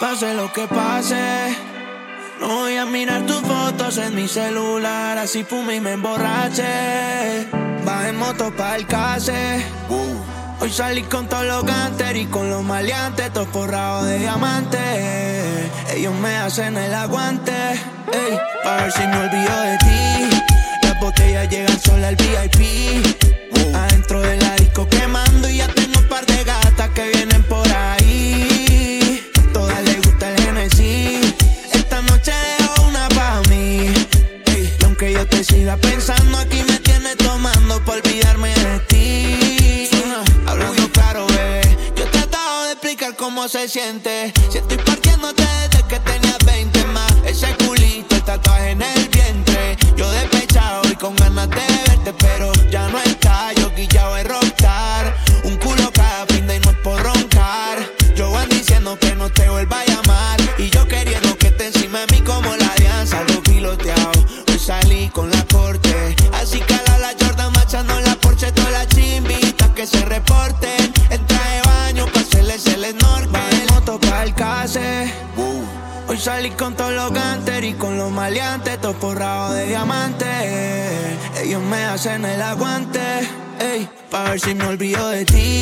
Pase lo que pase. No voy a mirar tus fotos en mi celular, así fume y me emborrache. Va en moto para el case. Hoy salí con todos los gangsters y con los maleantes, todos forrados de diamantes. Ellos me hacen el aguante, ey, para ver si me olvido de ti. Las botellas llegan sola al VIP. Adentro de la disco quemando y ya tengo un par de gatas que vienen. se siente. Si estoy partiendo en el aguante, ey, pa' ver si me olvido de ti.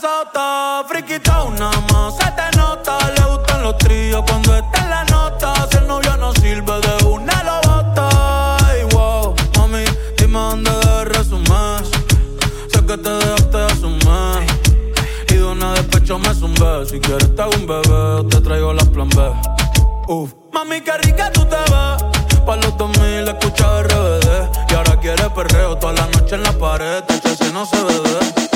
sota, friquita una más. Se te nota, le gustan los tríos cuando está en la nota. Si el novio no sirve de una lo bota. Ay, wow, mami, dime dónde agarras un. Sé que te dejaste de asumir. Y de una despecho me zumbé. Si quieres te hago un bebé, te traigo las plan B. Uf. Mami, qué rica tú te vas. Pa' los 2000 escucha RBD. Y ahora quiere perreo toda la noche en la pared. Este si no se ve.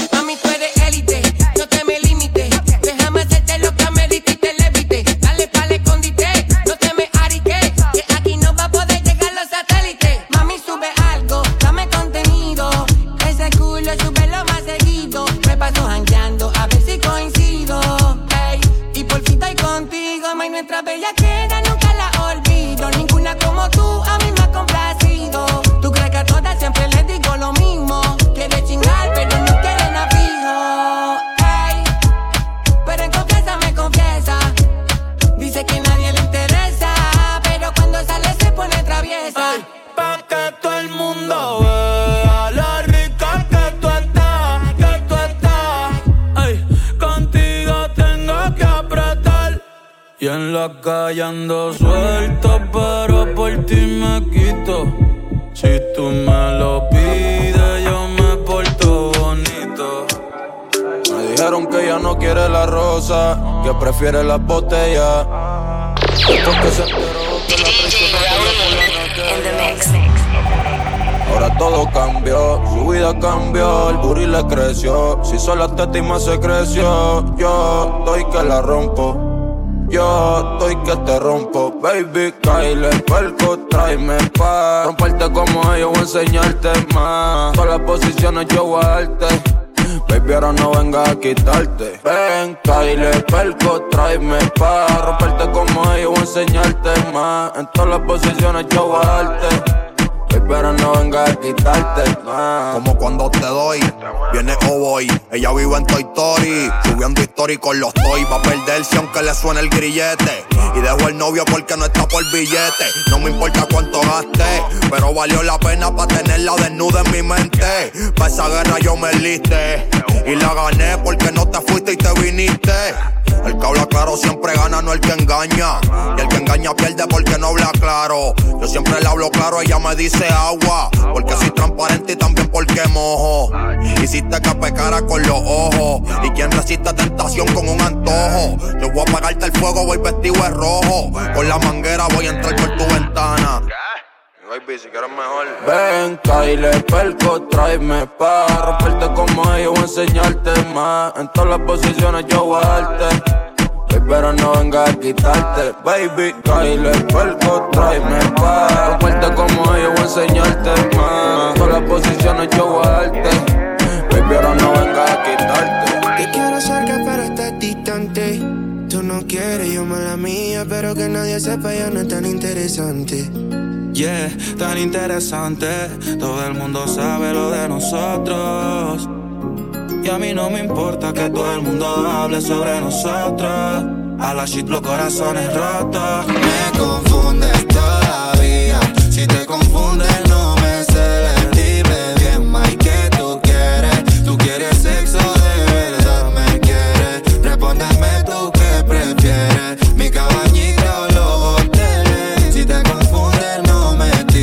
Calle ando suelto, pero por ti me quito. Si tú me lo pides, yo me porto bonito. Me dijeron que ella no quiere la rosa, que prefiere las botellas. Después que se enteró que la. Ahora todo cambió, su vida cambió, el booty le creció. Si solo la y más se creció, yo estoy que la rompo. Yo estoy que te rompo, baby, Kyle, perco, tráeme pa' Romperte como ellos, voy a enseñarte más. Todas las posiciones yo voy a darte. Baby, ahora no venga a quitarte. Ven, Kyle, perco, tráeme pa' Romperte como ellos, voy a enseñarte más. En todas las posiciones yo voy a darte Ahora no venga a quitarte más Como cuando te doy, viene o. Ella vive en Toy Story, subiendo story con los toy. Va a perderse aunque le suene el grillete. Y dejo el novio porque no está por billete. No me importa cuánto gaste, pero valió la pena para tenerla desnuda en mi mente. Pa' esa guerra yo me liste. Y la gané porque no te fuiste y te viniste. El que habla claro siempre gana, no el que engaña. Y el que engaña pierde porque no habla claro. Yo siempre le hablo claro, ella me dice agua. Porque soy transparente y también porque mojo. Hiciste que pecara con los ojos. Y quien resiste tentación con un antojo. Yo voy a apagarte el fuego, voy vestido de rojo. Con la manguera voy a entrar por tu ventana. Baby, si quieres mejor. Ven, Kyle, perco, tráeme pa' romperte como ellos, voy a enseñarte más. En todas las posiciones yo voy a pero no venga a quitarte. Baby, Kyle, perco, tráeme pa' romperte como ellos, voy a enseñarte más. En todas las posiciones yo voy a ahora no venga a quitarte. Yo me la mía Pero que nadie sepa ya no es tan interesante Yeah, tan interesante. Todo el mundo sabe lo de nosotros. Y a mí no me importa que todo el mundo hable sobre nosotros. A la shit los corazones rotos. Me confundes todavía. Si te confundes,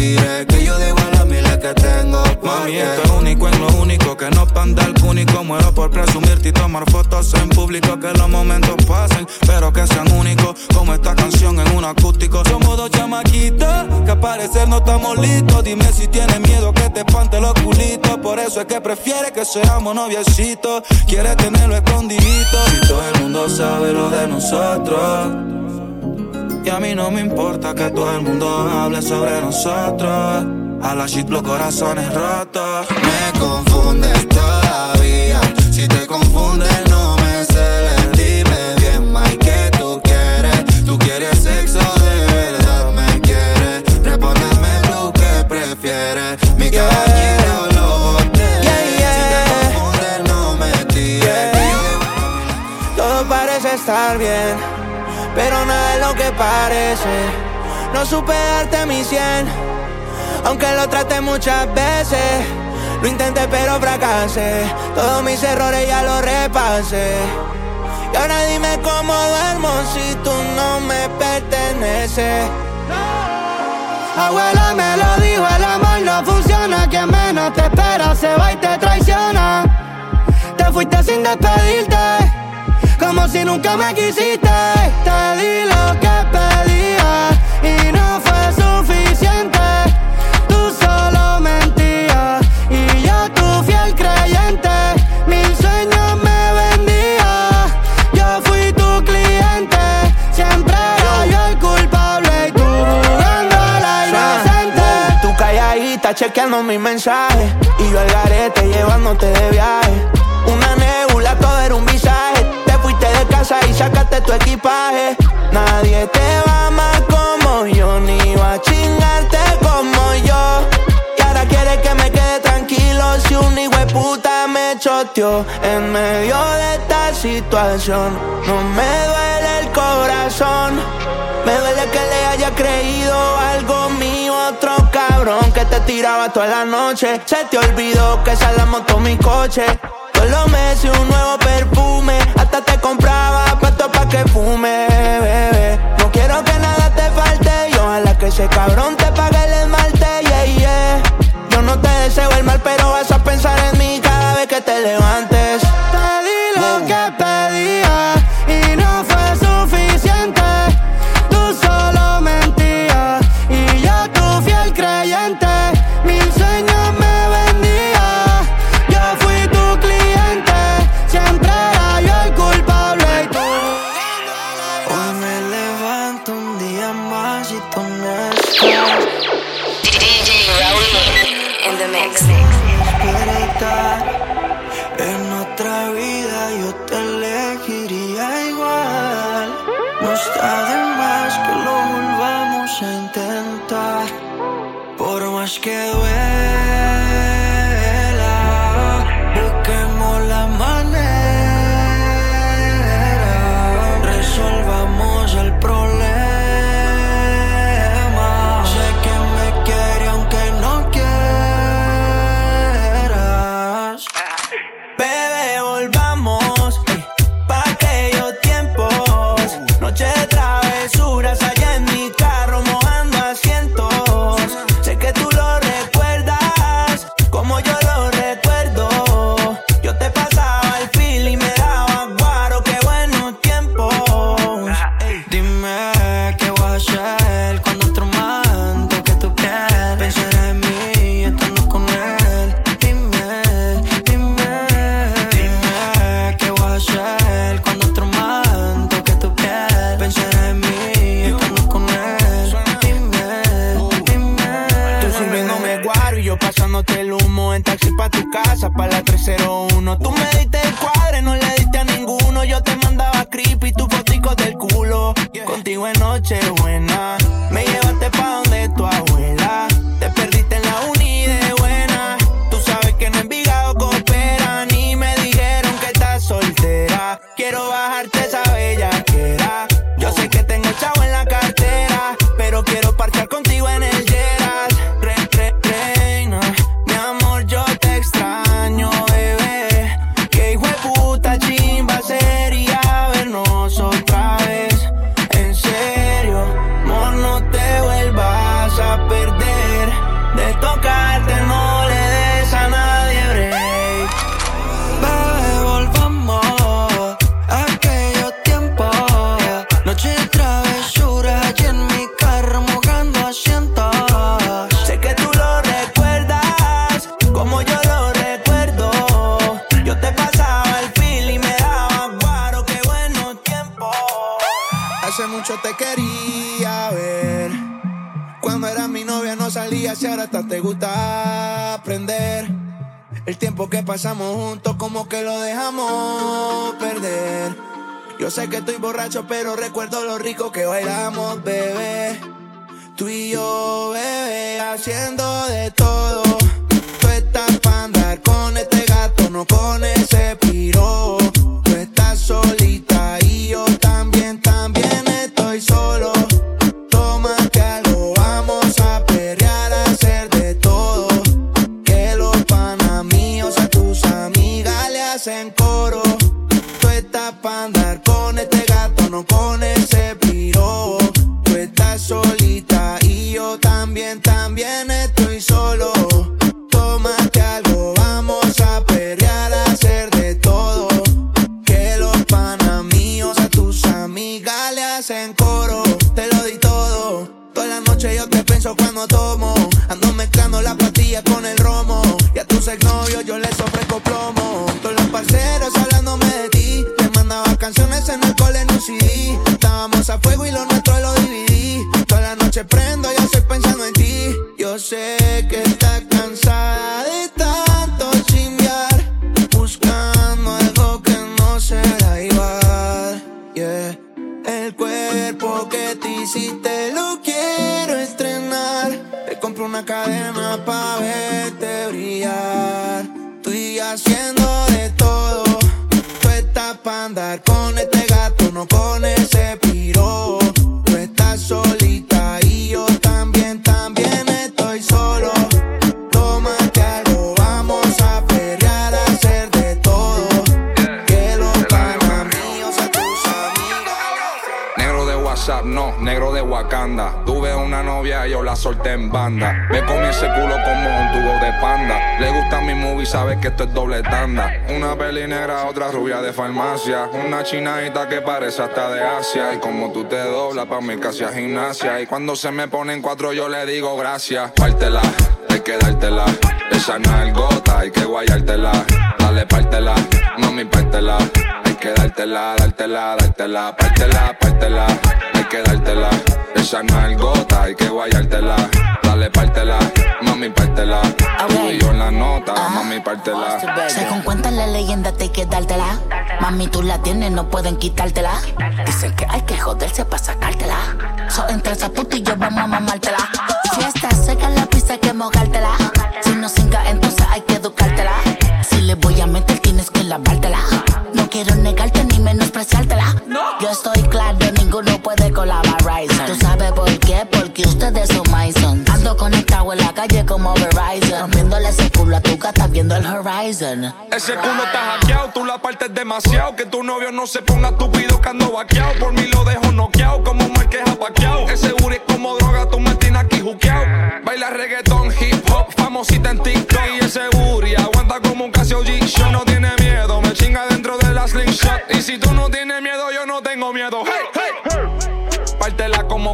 tires. Que yo digo a las miles que tengo. Mami, esto es único en lo único que no panda el cúnico. Muero por presumirte y tomar fotos en público. Que los momentos pasen, pero que sean únicos. Como esta canción en un acústico. Somos dos chamaquitos que al parecer no estamos listos. Dime si tienes miedo que te espante los culitos. Por eso es que prefiere que seamos noviecitos. Quiere tenerlo escondidito. Si todo el mundo sabe lo de nosotros. Y a mí no me importa que todo el mundo hable sobre nosotros. A la shit los corazones rotos. Me confundes todavía. Si te confundes, No supe darte mi 100, aunque lo traté muchas veces. Lo intenté pero fracasé, todos mis errores ya los repasé. Y ahora dime cómo duermo si tú no me perteneces. Abuela me lo dijo, el amor no funciona. Quien menos te espera se va y te traiciona. Te fuiste sin despedirte, como si nunca me quisiste. Te di lo que Chequeando mis mensajes y yo al garete llevándote de viaje. Una nebula, todo era un visaje. Te fuiste de casa y sacaste tu equipaje. Nadie te va más como yo, ni va a chingarte como yo. Y ahora quiere que me quede tranquilo si un hijo de puta me choteó. En medio de esta situación, no me duele el corazón. Me duele que le haya creído algo mío, otro cabrón que te tiraba toda la noche. Se te olvidó que salamos con mi coche. Todos los meses un nuevo perfume. Hasta te compraba pato pa' que fume, bebé. No quiero que nada te falte. Y ojalá que ese cabrón te pague el esmalte, yeah, yeah. Yo no te deseo el mal, pero vas a pensar en mí cada vez que te levantes. sé que estoy borracho, pero recuerdo lo rico que bailamos, bebé. Tú y yo, bebé, haciendo Y como tú te doblas, pa' mí casi a gimnasia. Y cuando se me ponen cuatro, yo le digo gracias. Pártela, hay que dártela. Esa nalgota, hay que guayártela. Dale, pártela, mami, pártela. Hay que dártela, dártela, dártela, pártela, pártela, hay que dártela. Esa nalgota, hay que guayártela. Dale, pártela, mami, pártela. Tú y yo en la nota, mami, pártela. Según cuentan la leyenda, te hay que dártela. Mami, tú la tienes, no pueden quitártela. Dicen que hay que joderse para sacártela. So, entre esa puta y yo vamos a mamártela. Si estás seca en la pista, hay que mojártela. Si no singa, entonces hay que educártela. Si le voy a meter, tienes que lavártela. No quiero negarte ni menospreciártela. Yo estoy claro, ninguno puede colaborar. Tú sabes por qué, porque ustedes calle como Verizon. Rompiéndole ese culo a tu gata viendo el horizon. Ese culo está hackeado, tú la partes demasiado. Que tu novio no se ponga estúpido que ando vaqueado. Por mí lo dejo noqueado, como Marquez apaqueado. Ese booty es como droga, tú me tienes aquí juqueado. Baila reggaetón, hip hop, famosita en TikTok. Y ese booty aguanta como un Casio G-Show. No tiene miedo, me chinga dentro de la slingshot. Y si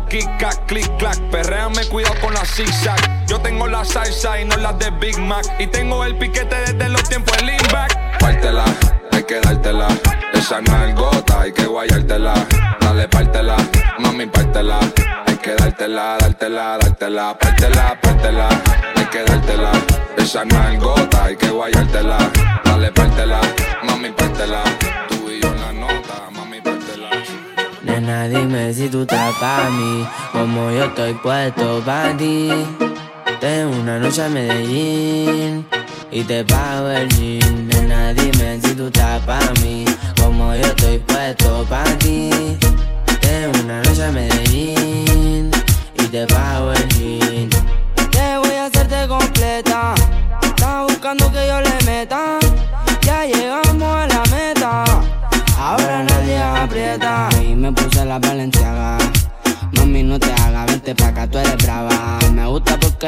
Como kick-clack, click-clack. Perréame, cuidado con la zigzag. Yo tengo la salsa y no la de Big Mac. Y tengo el piquete desde los tiempos de lean. Pártela, hay que dártela. Esa nalgota, hay que guayártela. Dale, pártela, mami, pártela. Hay que dártela, dártela, dártela. Pártela, pártela, hay que dártela. Esa nalgota, hay que guayártela. Dale, pártela, mami, pártela. Tú y yo en la nota, mami. Nena, dime si tú estás pa' mí, como yo estoy puesto pa' ti. Tengo una noche a Medellín y te pago el jean. Nena, dime si tú estás pa' mí, como yo estoy puesto pa' ti. Tengo una noche a Medellín y te pago el jean.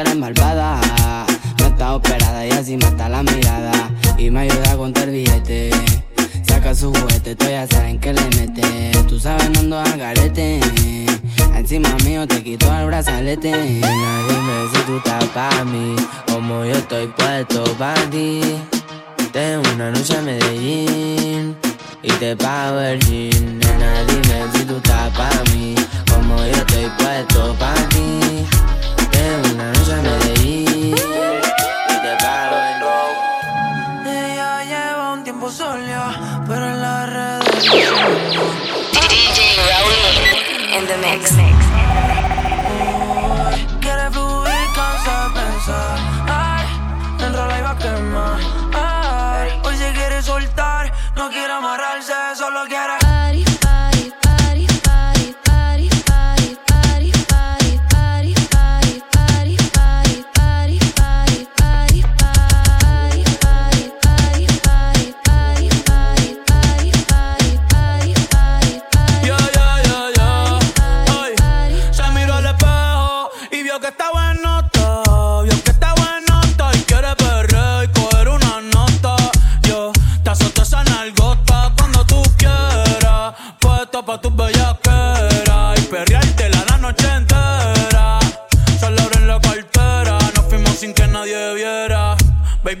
Eres malvada. No está operada y así mata la mirada. Y me ayuda a contar billete. Saca su juguete, tú ya saben que le mete. Tú sabes, no ando al garete. Encima mío te quito el brazalete. Nena, dime si tú estás pa' mí. Como yo estoy puesto pa' ti. Tengo una noche a Medellín y te pago el jean. Nena, dime si tú estás pa' mí, como yo estoy puesto pa' ti. The mix. Quiere pensar. Hoy se quiere soltar, no quiere amarrarse, solo quiere.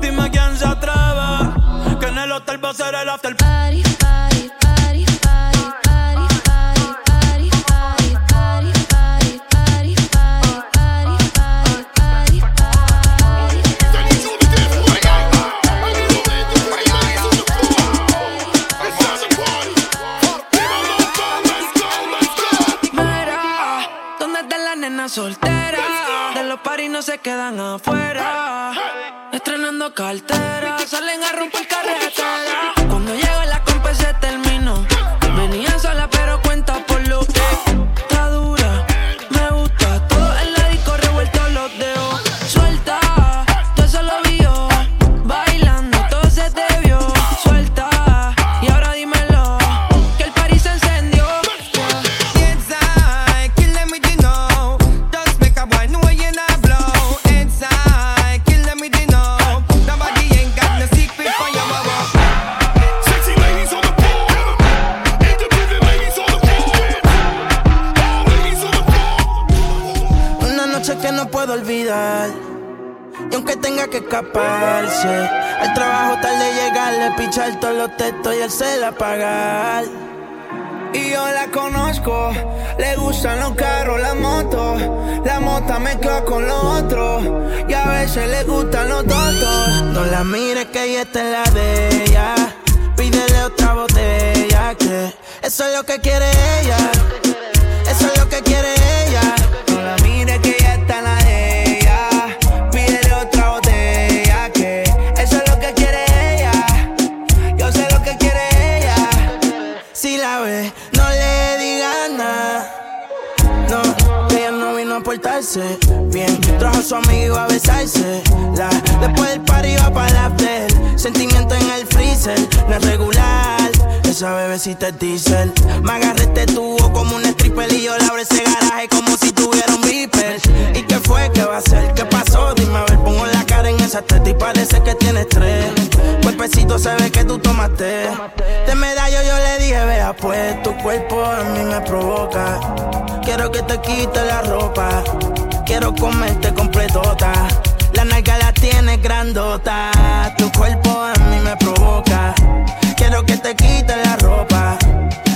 Dime quién se atreve. Que en el hotel va a ser el Y yo la conozco, le gustan los carros, la moto. La mota mezcla con lo otro. Y a veces le gustan los totos. No la mires que ella está en la de ella. Pídele otra botella, que eso es lo que quiere ella. Eso es lo que quiere ella. Bien. Trajo a su amigo a besarse. La, después del party va para la after. Sentimiento en el freezer, no es regular. Esa bebecita es diesel. Me agarré este tubo como un stripper y yo le abro ese garaje como si tuviera un beeper. ¿Y qué fue? ¿Qué va a ser? ¿Qué pasó? Dime a ver, pongo la cara en esa teta y parece que tienes tres. Cuerpecito se ve que tú tomaste. De medallo yo le dije, vea pues, tu cuerpo a mí me provoca. Quiero que te quite la ropa. Quiero comerte completota. La nalga la tienes grandota. Tu cuerpo a mí me provoca. Quiero que te quite la ropa.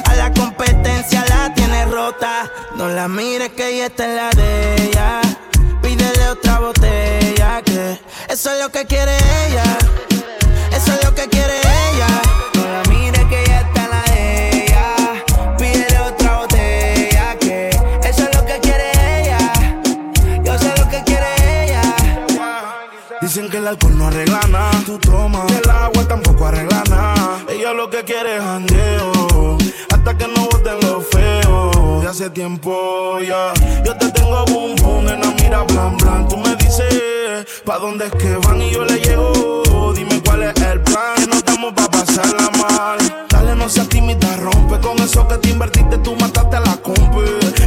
A la competencia la tienes rota. No la mires que ella está en la de ella. Pídele otra botella que eso es lo que quiere ella. Eso es lo que quiere ella. No la mires que ella está en la de ella. Pídele otra botella que eso es lo que quiere ella. Yo sé lo que quiere ella. Dicen que el alcohol no arregla nada. Tú que quiere es jangueo. Hasta que no boten lo feo. De hace tiempo ya. Yo te tengo boom boom. Nena, mira blan blan. Tú me dices pa' dónde es que van y yo le llego. Dime cuál es el plan. Que no estamos pa' pasarla mal. Dale, no seas tímida, rompe. Con eso que te invertiste, tú mataste a la compa.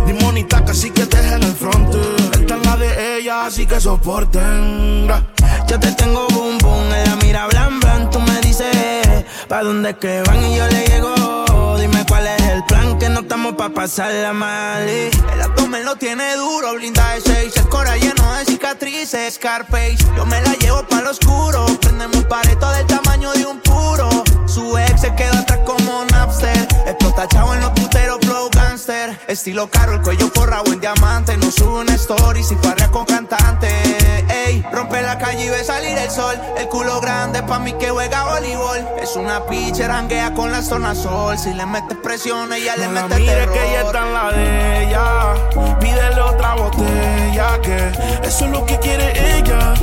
Dimonita, casi que te en el frente. Esta es la de ella, así que soporten. Yo te tengo que van y yo le llego. Dime cuál es el plan, que no estamos pa' pasarla mal. y El abdomen lo tiene duro, blinda de seis, el cora lleno de cicatrices, Scarface. Yo me la llevo pa' lo oscuro, prendemos un pareto del tamaño de un puro. Su ex se quedó atrás como Napster, Explota chavo en los puteros, flow gangster. Estilo caro, el cuello forrado en diamante. No sube una story si parrea con cantante. Ey, rompe la calle y ve salir el sol. El culo grande pa' mí que juega voleibol. Es una pitcher, ranguea con la zona sol. Si le metes presión, ella no le mete mire terror. que ella está en la de ella. Pídele otra botella que eso es lo que quiere ella.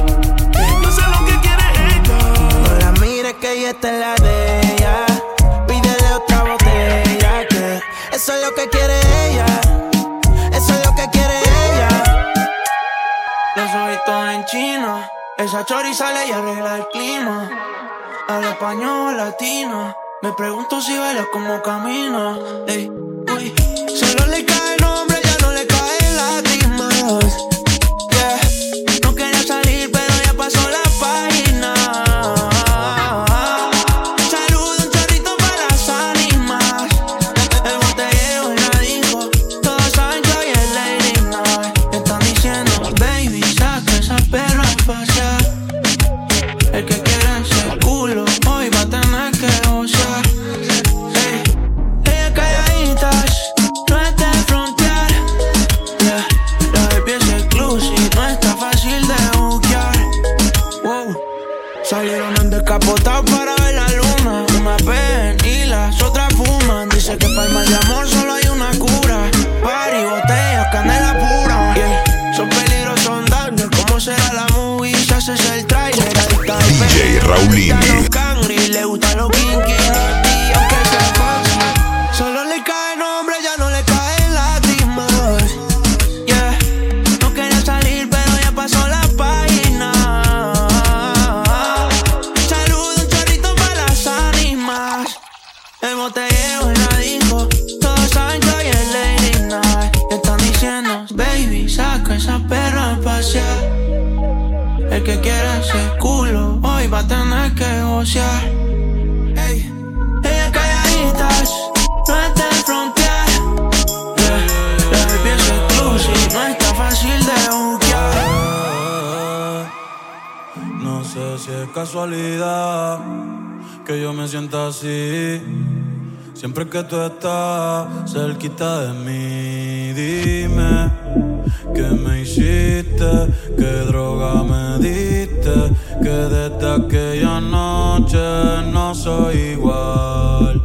No sé lo que quiere ella. No la mire que ella está en la de Eso es lo que quiere ella. Eso es lo que quiere ella. La subí toda en China. Esa chori sale y arregla el clima. Al español latino. Me pregunto si baila como camina. Ey, uy, solo le cae Salieron en descapotado para ver la luna. Una ven y las otras fuman. Dice que para el mal de amor solo hay una cura. Que gocear. Ey. Ella calladitas, no está en frontear. Yeah. La baby es exclusive, no está fácil de buquear. No sé si es casualidad que yo me sienta así. Siempre que tú estás cerquita de mí, dime qué me hiciste, qué droga me diste, que desde aquella noche no soy igual.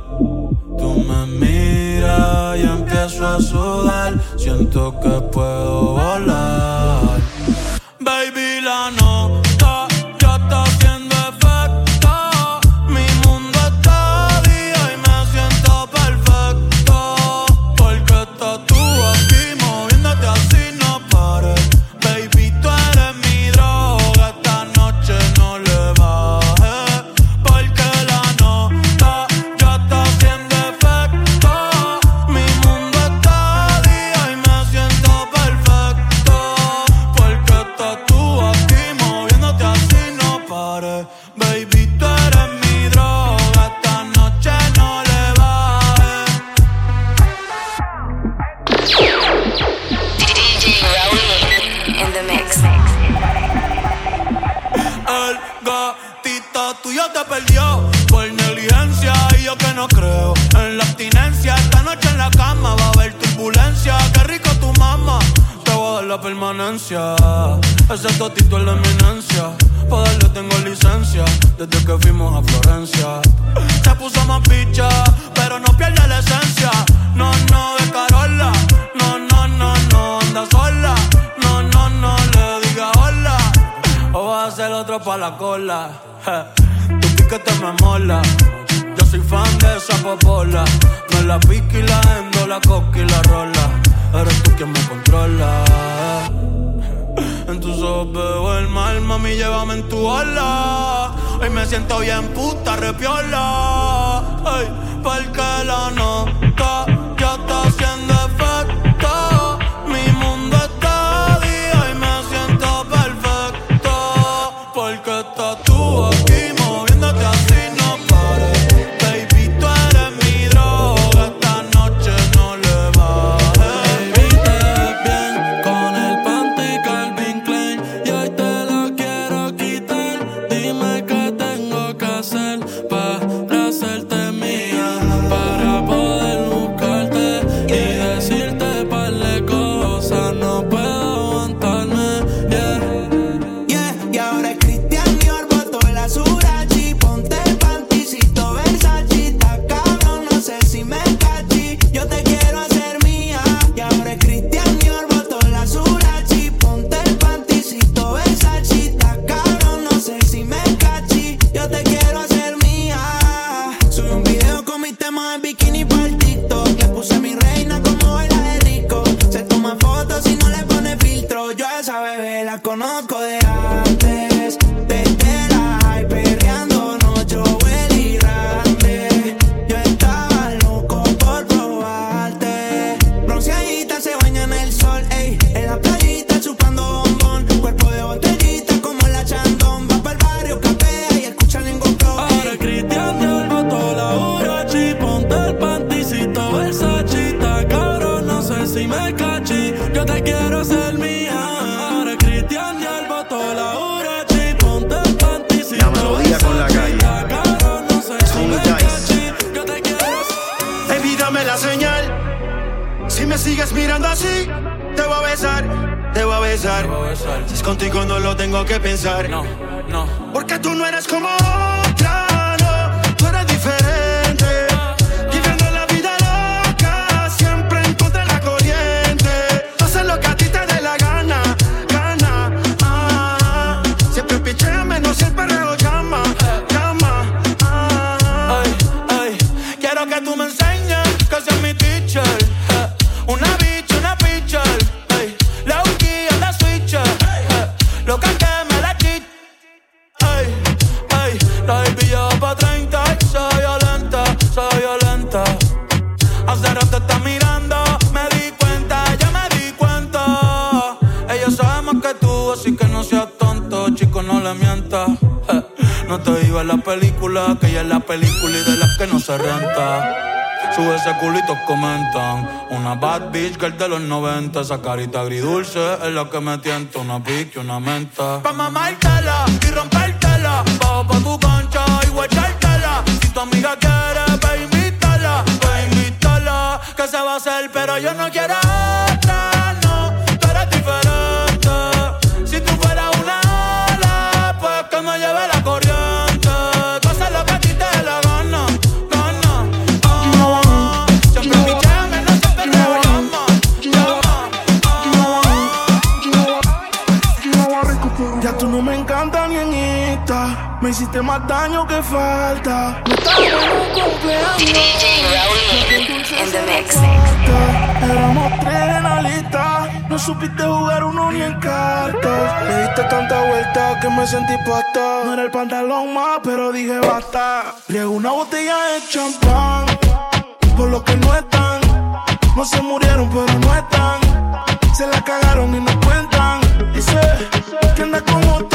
Tú me miras y empiezo a sudar, siento que puedo volar. Permanencia. Ese totito es la eminencia. Pa' darle tengo licencia desde que fuimos a Florencia. Se puso más picha, pero no pierde la esencia. No, no, de Carola. No, no, no, no, anda sola. No, no, no, le diga hola. O vas a ser otro pa' la cola. Je, Tu piquete me mola. Yo soy fan de esa popola. Me la pique y la endo, la coca y la rola. Eres tú quien me controla. En tus ojos veo el mal, mami, llévame en tu ola. Hoy me siento bien puta, repiola. Ay, porque la nota ya está haciendo Comentan. Una bad bitch girl de los 90. Esa carita agridulce es la que me tienta. Una pique, una menta. Pa' mamártela y rompértela. Bajo pa' tu cancha y guachártela. Si tu amiga quiere, ve invítala. Ve invítala. Que se va a hacer, pero yo no quiero hiciste más daño que falta. No estaba en un cumpleaños. DJ Rowley in the mix. Éramos tres en la lista. No supiste jugar uno ni en cartas. Le diste tanta vuelta que me sentí pasta. No era el pantalón más, pero dije basta. Riego una botella de champán. Por los que no están. No se murieron, pero no están. Se la cagaron y no cuentan. Dice que anda con otro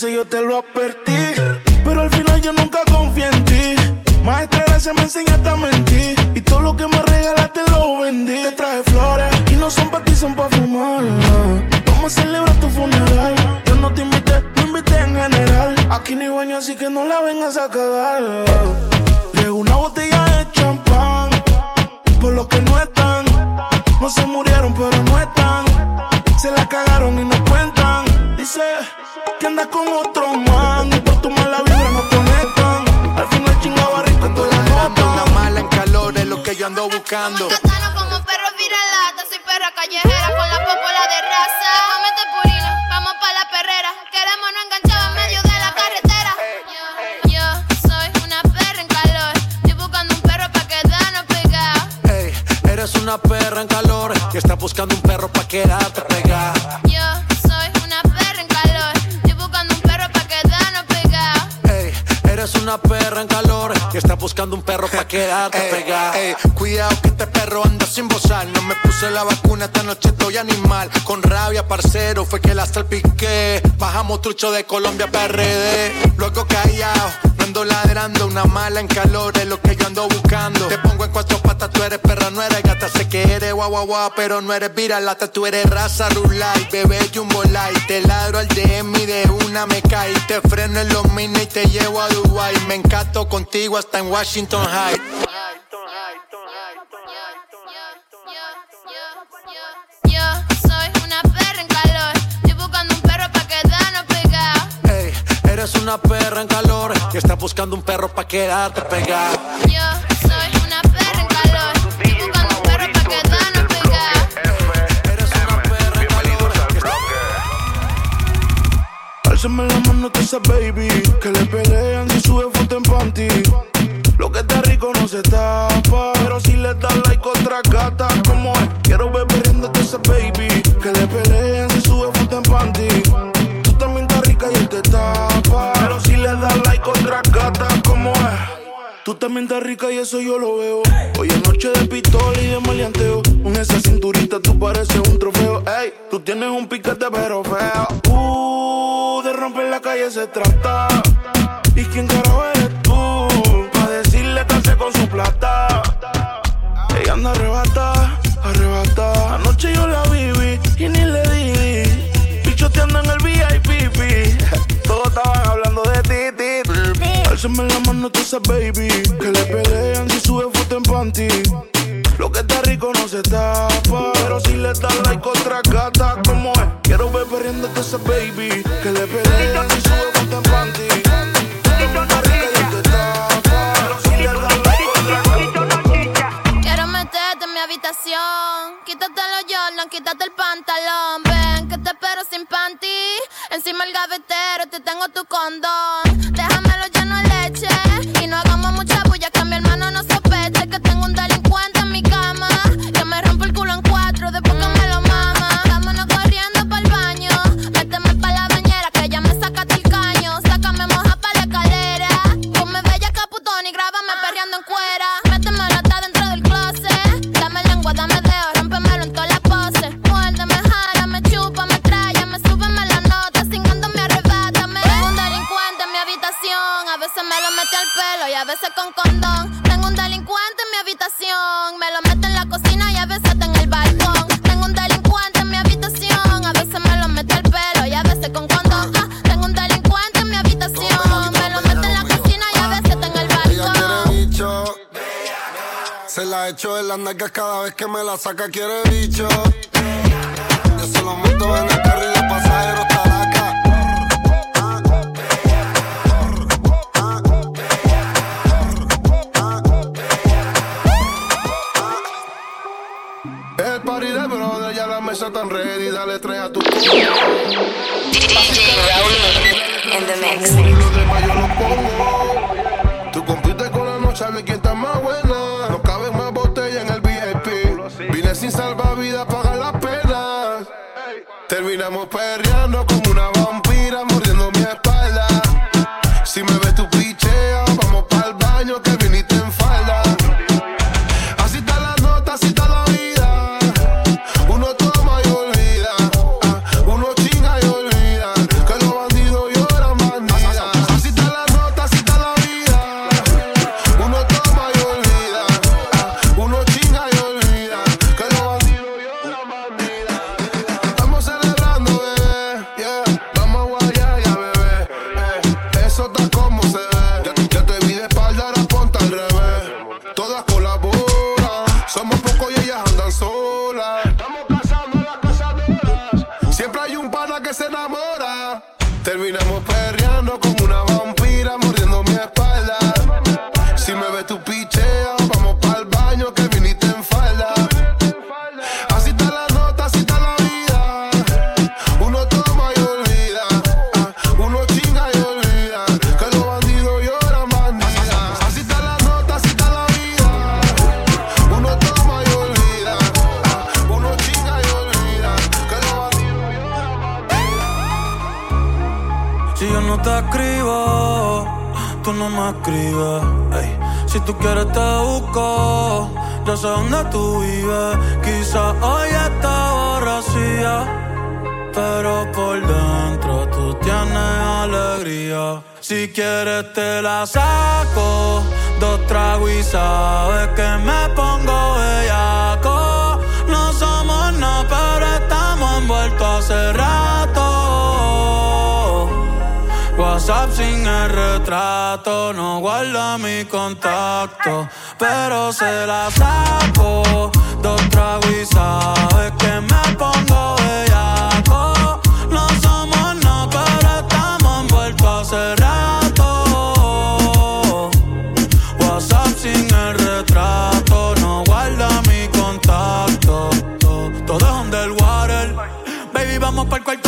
Dice yo te lo advertí. Pero al final yo nunca confié en ti. Maestra, gracias me enseñaste a mentir. Y todo lo que me regalaste lo vendí. Te traje flores y no son para ti, son para fumar. Vamos a celebrar tu funeral. Yo no te invité, no invité en general. Aquí ni baño, así que no la vengas a cagar. Llegó una botella de champán. Por los que no están, no se murieron, pero no están. Se la cagaron y no cuentan. Dice que anda con otro man. Y por tu mala vibra no conectan. Al final chingaba rico, tú la notas. Una mala en calor es lo que yo ando buscando. Pa' quedarte pegada. Ey, cuidado que este perro anda sin bozar. No me puse la vacuna, esta noche estoy animal. Con rabia, parcero, fue que la salpiqué. Bajamos trucho de Colombia PRD. Luego callado, ando ladrando. Una mala en calor es lo que yo ando buscando. Te pongo en cuatro patas, tú eres perra, no eres gata. Sé que eres guau guau guau, pero no eres viralata. Tú eres raza rulay, bebé jumbo light. Te ladro al DM y de una me cae. Te freno en los mini y te llevo a Dubai. Me encanto contigo hasta en Washington High. Eres una perra en calor que está buscando un perro pa' quedarte pegada. Yo soy una perra en calor. Estoy buscando un perro pa' quedarnos pegados. Álzame la mano a esa baby Que le pelean si sube foto en panty Lo que está rico no se tapa Pero si le das like otra gata Como es, quiero ver riendo a esa baby Que le pelean Tú también estás rica y eso yo lo veo. Hoy es noche de pistola y de maleanteo. Con esa cinturita tú pareces un trofeo. Ey, tú tienes un piquete pero feo. Uh, de romper la calle se trata. ¿Y quién carajo eres tú? Pa' decirle que con su plata. Ella anda arrebata. Dame la mano tú esa baby. Que le pelean si sube foto en panty. Lo que está rico no se tapa. Pero si le das like otra gata, como es? Quiero ver perdiendo esa baby. Que le pelean si sube foto en panty. Quiero meterte en mi habitación. Quítate los Jordan, quítate el pantalón. Ven, que te espero sin panty. Encima el gavetero, te tengo tu condón. Las nalgas cada vez que me la saca, quiere bicho. Yo se lo meto en el carro y los pasajeros talaca. El party de brother, ya la mesa tan ready, dale tres a tu DJ Rowley in the mix. Tú compites con la noche, a ver quién está más buena. No caben más botellas sin salvavidas, pagar las penas. Terminamos perreando como una vampira, mordiendo mi espalda. Si me no guarda mi contacto, pero se la saco. Dos tragos y sabes que me pongo bellaco. No somos nada, pero estamos envueltos hace rato. WhatsApp sin el retrato, no guarda mi contacto. Todo es underwater. Baby, vamos para el cuarto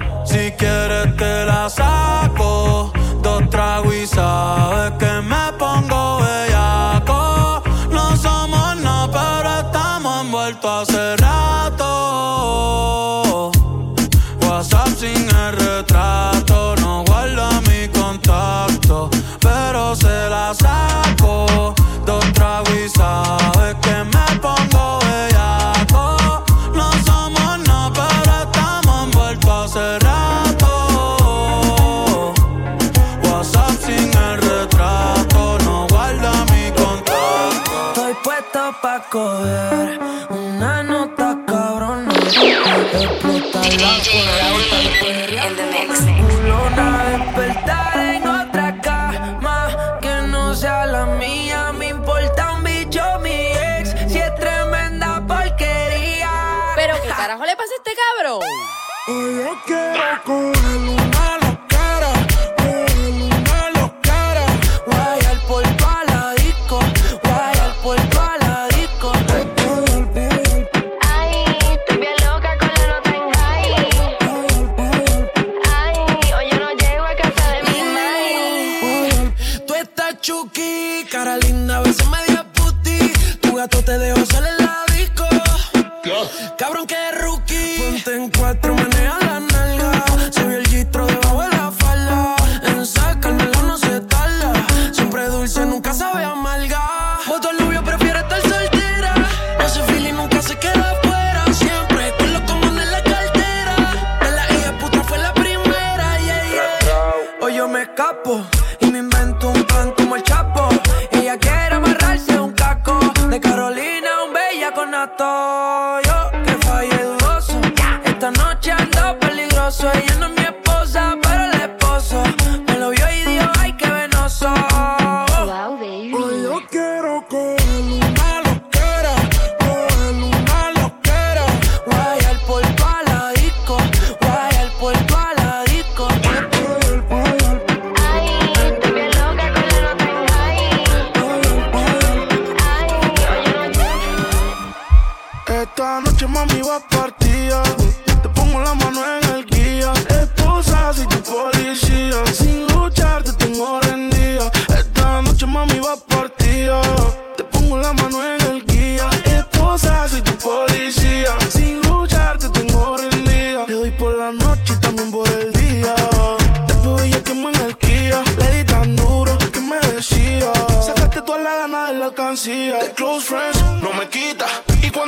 este cabrón?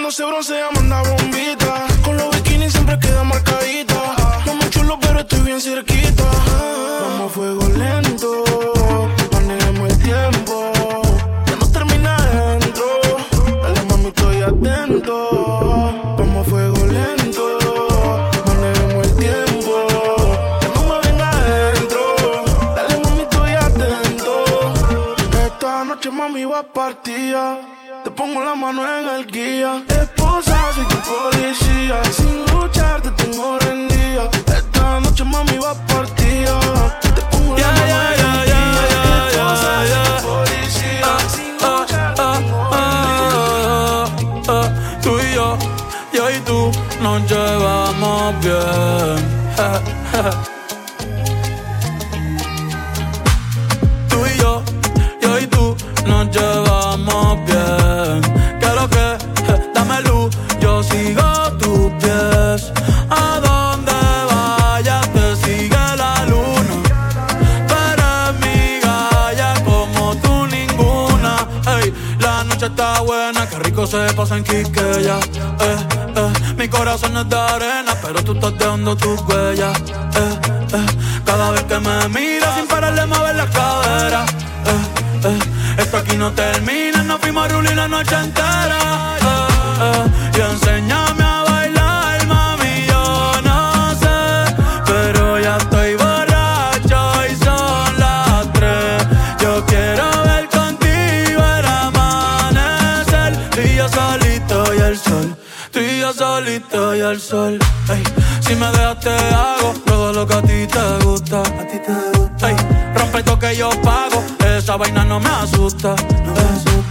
cuando se broncea manda.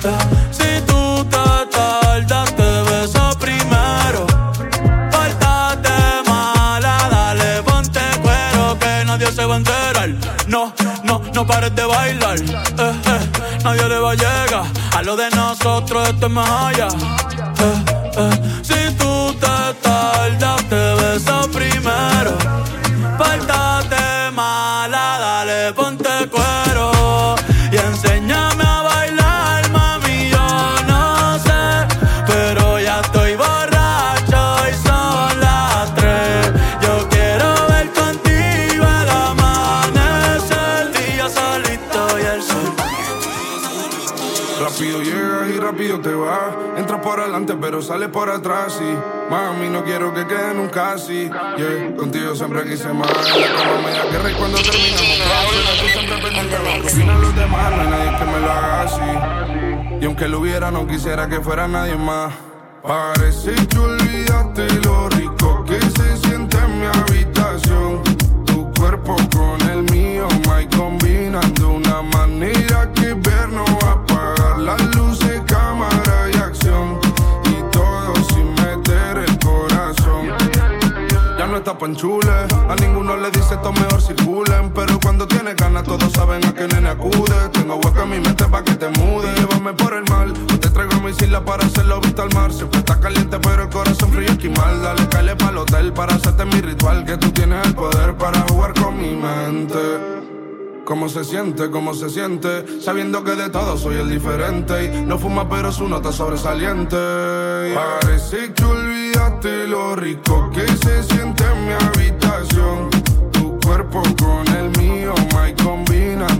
Si tú te tardando, te beso primero. Falta mala, dale ponte, pero que nadie se va a enterar. No, no, no pares de bailar, eh, eh, nadie le va a llegar, a lo de nosotros te me allá, eh, por atrás. Y mami, no quiero que quede nunca así. Yeah, contigo siempre quise más. La cama me da guerra y cuando terminamos clases, tú siempre pendiente lo los demás. No hay nadie que me lo haga así. Y aunque lo hubiera, no quisiera que fuera nadie más. Parece que olvidaste lo rico que se siente en mi habitación. Tu cuerpo con el mío, my combinan de una manera a ninguno le dice esto mejor circulen. Pero cuando tienes ganas, todos saben a qué nene acude. Tengo hueco en mi mente pa' que te mude. Llévame por el mal, o te traigo mi isla para hacerlo vista al mar. Siempre está caliente, pero el corazón frío esquimal. Dale, calle pa'l hotel para hacerte mi ritual. Que tú tienes el poder para jugar con mi mente. ¿Cómo se siente? ¿Cómo se siente? Sabiendo que de todo soy el diferente. Y no fuma, pero su nota es sobresaliente. Parece que lo rico que se siente en mi habitación. Tu cuerpo con el mío, my combinan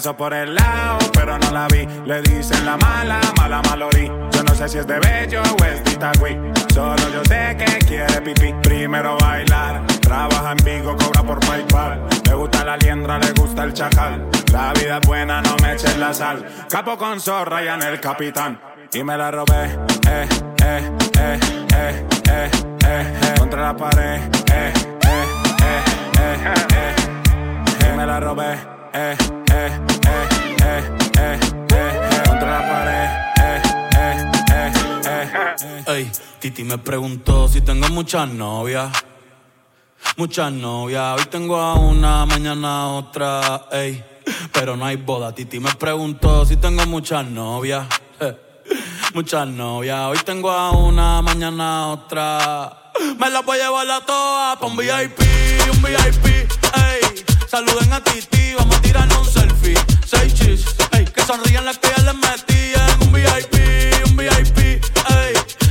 pasó por el lado, pero no la vi. Le dicen la mala, mala malorí. Yo no sé si es de bello o es de Itagüí. Solo yo sé que quiere pipí. Primero bailar, trabaja en Vigo, cobra por Paypal. Le gusta la liendra, le gusta el chacal La vida es buena, no me eches la sal. Capo con zorra y en el capitán. Y me la robé, eh, eh, eh, eh, eh, eh, eh. Contra la pared, eh, eh, eh, eh, eh, eh. Me la robé, eh, Ey, Titi me preguntó si tengo muchas novias. Muchas novias. Hoy tengo a una, mañana otra. Ey, pero no hay boda. Titi me preguntó si tengo muchas novias. Muchas novias. Hoy tengo a una, mañana otra. Me la voy a llevar a todas pa' un VIP, un VIP. Ey, saluden a Titi, vamos a tirarnos un selfie. Seis chis, ey, que sonrían las que ya les metí en un VIP, un VIP.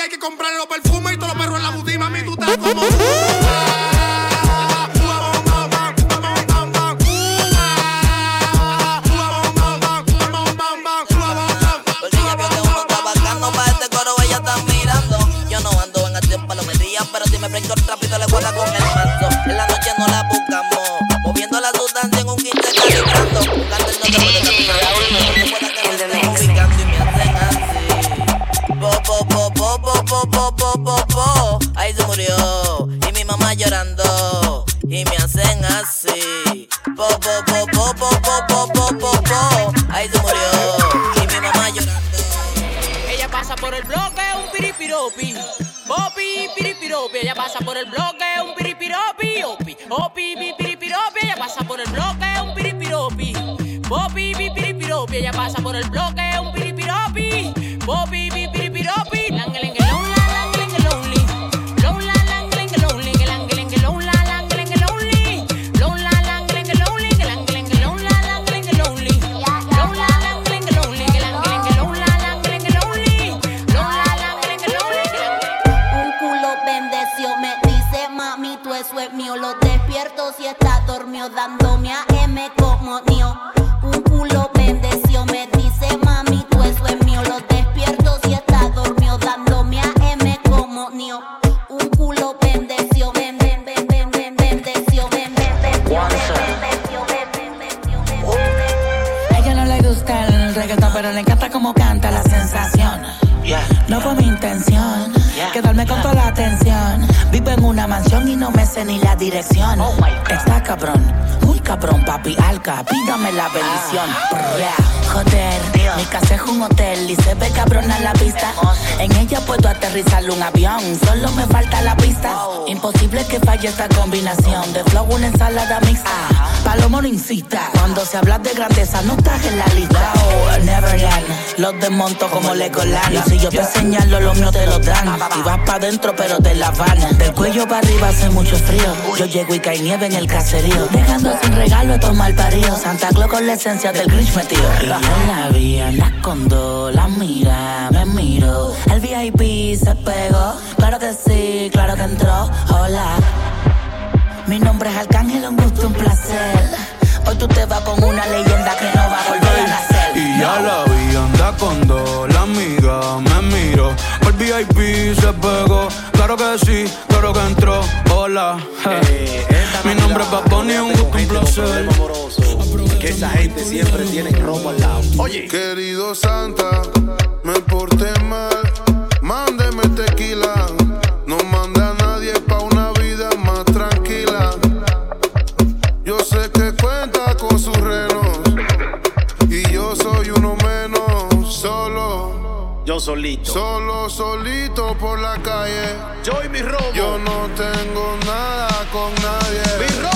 hay que comprarle los perfumes y todos los perros en la budima. Mami, tú estás como. la atención. Vivo en una mansión y no me sé ni la dirección. Oh. Está cabrón, muy cabrón, papi alca. Pídame la bendición. Ah. Yeah. Joder, mi casa es un hotel y se ve cabrona la pista. En ella puedo aterrizar un avión, solo me falta la pista. Imposible que falle esta combinación de flow, una ensalada mixta. Palomo no insista. Cuando se habla de grandeza, no estás en la lista. Oh, wow, Neverland, los desmonto como Legoland. Y si yo te señalo, los míos te lo dan. Y vas pa' dentro, pero te la van. Del cuello para arriba hace mucho frío. Yo llego y cae nieve en el caserío. Dejando sin regalo a tomar parío. Santa Claus con la esencia del Grinch metido. Y en la vía, la escondo, la mira, me miro. El VIP se pegó. Claro que sí, claro que entró. Hola. Mi nombre es Arcángel, un gusto, un placer. Hoy tú te vas con una leyenda que no va a volver a nacer. Y ya la vi anda cuando la amiga me miró. El VIP se pegó. Claro que sí, claro que entró. Hola. Eh, Mi nombre es Paponi, un gusto, un placer. Que esa gente siempre tiene ropa al lado. Oye. Querido Santa, me porté mal. Yo solito. Solo, solito por la calle. Yo y mi romo. Yo no tengo nada con nadie. Mi romo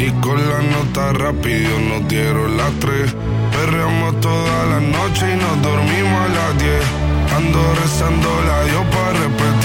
Y con la nota rápido nos dieron las tres. Perreamos toda la noche y nos dormimos a las diez. Ando rezando la Dios para repetir